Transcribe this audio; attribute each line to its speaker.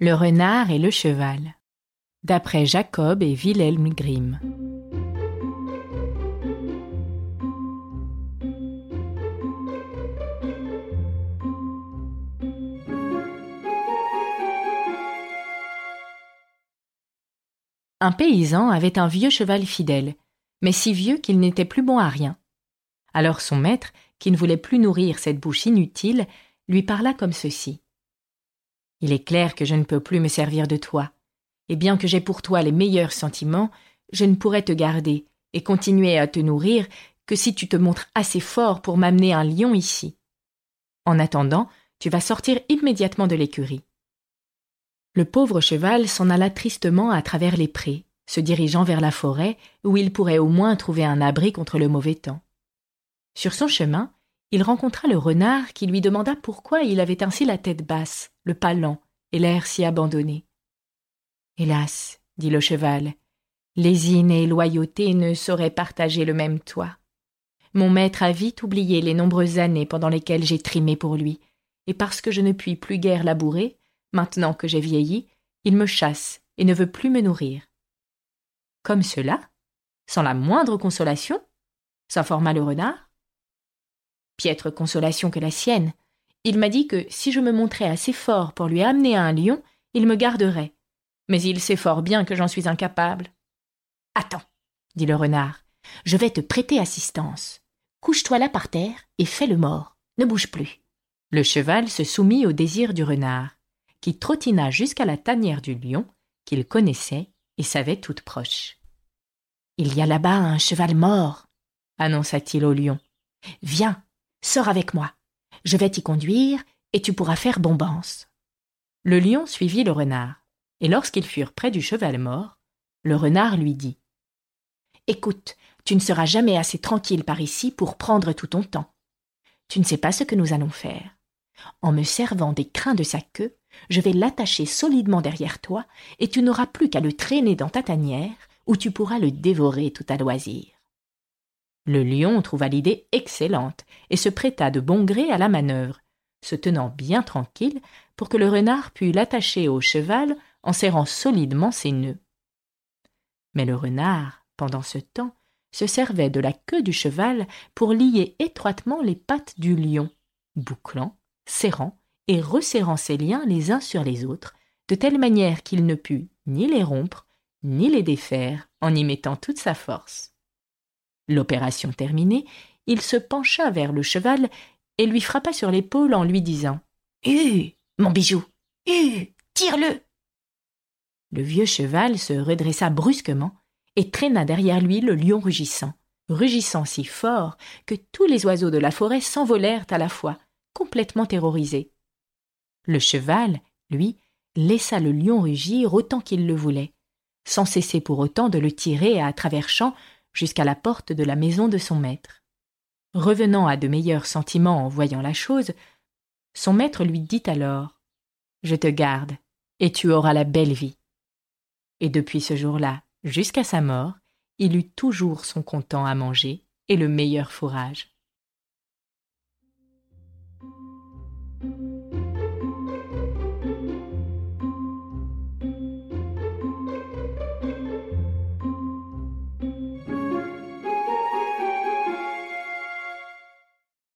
Speaker 1: Le renard et le cheval. D'après Jacob et Wilhelm Grimm. Un paysan avait un vieux cheval fidèle, mais si vieux qu'il n'était plus bon à rien. Alors son maître, qui ne voulait plus nourrir cette bouche inutile, lui parla comme ceci. Il est clair que je ne peux plus me servir de toi, et bien que j'ai pour toi les meilleurs sentiments, je ne pourrais te garder et continuer à te nourrir que si tu te montres assez fort pour m'amener un lion ici. En attendant, tu vas sortir immédiatement de l'écurie. Le pauvre cheval s'en alla tristement à travers les prés, se dirigeant vers la forêt où il pourrait au moins trouver un abri contre le mauvais temps. Sur son chemin, il rencontra le renard qui lui demanda pourquoi il avait ainsi la tête basse, le pas lent et l'air si abandonné. Hélas, dit le cheval, lésine et loyauté ne sauraient partager le même toit. Mon maître a vite oublié les nombreuses années pendant lesquelles j'ai trimé pour lui, et parce que je ne puis plus guère labourer, maintenant que j'ai vieilli, il me chasse et ne veut plus me nourrir. Comme cela Sans la moindre consolation s'informa le renard. Piètre consolation que la sienne. Il m'a dit que si je me montrais assez fort pour lui amener un lion, il me garderait. Mais il sait fort bien que j'en suis incapable. Attends, dit le renard, je vais te prêter assistance. Couche-toi là par terre et fais le mort. Ne bouge plus. Le cheval se soumit au désir du renard, qui trottina jusqu'à la tanière du lion, qu'il connaissait et savait toute proche. Il y a là-bas un cheval mort, annonça-t-il au lion. Viens, sors avec moi. Je vais t'y conduire et tu pourras faire bombance. Le lion suivit le renard, et lorsqu'ils furent près du cheval mort, le renard lui dit Écoute, tu ne seras jamais assez tranquille par ici pour prendre tout ton temps. Tu ne sais pas ce que nous allons faire. En me servant des crins de sa queue, je vais l'attacher solidement derrière toi, et tu n'auras plus qu'à le traîner dans ta tanière, où tu pourras le dévorer tout à loisir. Le lion trouva l'idée excellente et se prêta de bon gré à la manœuvre, se tenant bien tranquille pour que le renard pût l'attacher au cheval en serrant solidement ses nœuds. Mais le renard, pendant ce temps, se servait de la queue du cheval pour lier étroitement les pattes du lion, bouclant, serrant et resserrant ses liens les uns sur les autres, de telle manière qu'il ne put ni les rompre, ni les défaire en y mettant toute sa force. L'opération terminée, il se pencha vers le cheval et lui frappa sur l'épaule en lui disant Hue, mon bijou, hue, tire-le. Le vieux cheval se redressa brusquement et traîna derrière lui le lion rugissant, rugissant si fort que tous les oiseaux de la forêt s'envolèrent à la fois, complètement terrorisés. Le cheval, lui, laissa le lion rugir autant qu'il le voulait, sans cesser pour autant de le tirer à travers champs jusqu'à la porte de la maison de son maître. Revenant à de meilleurs sentiments en voyant la chose, son maître lui dit alors Je te garde, et tu auras la belle vie. Et depuis ce jour-là, jusqu'à sa mort, il eut toujours son content à manger et le meilleur fourrage.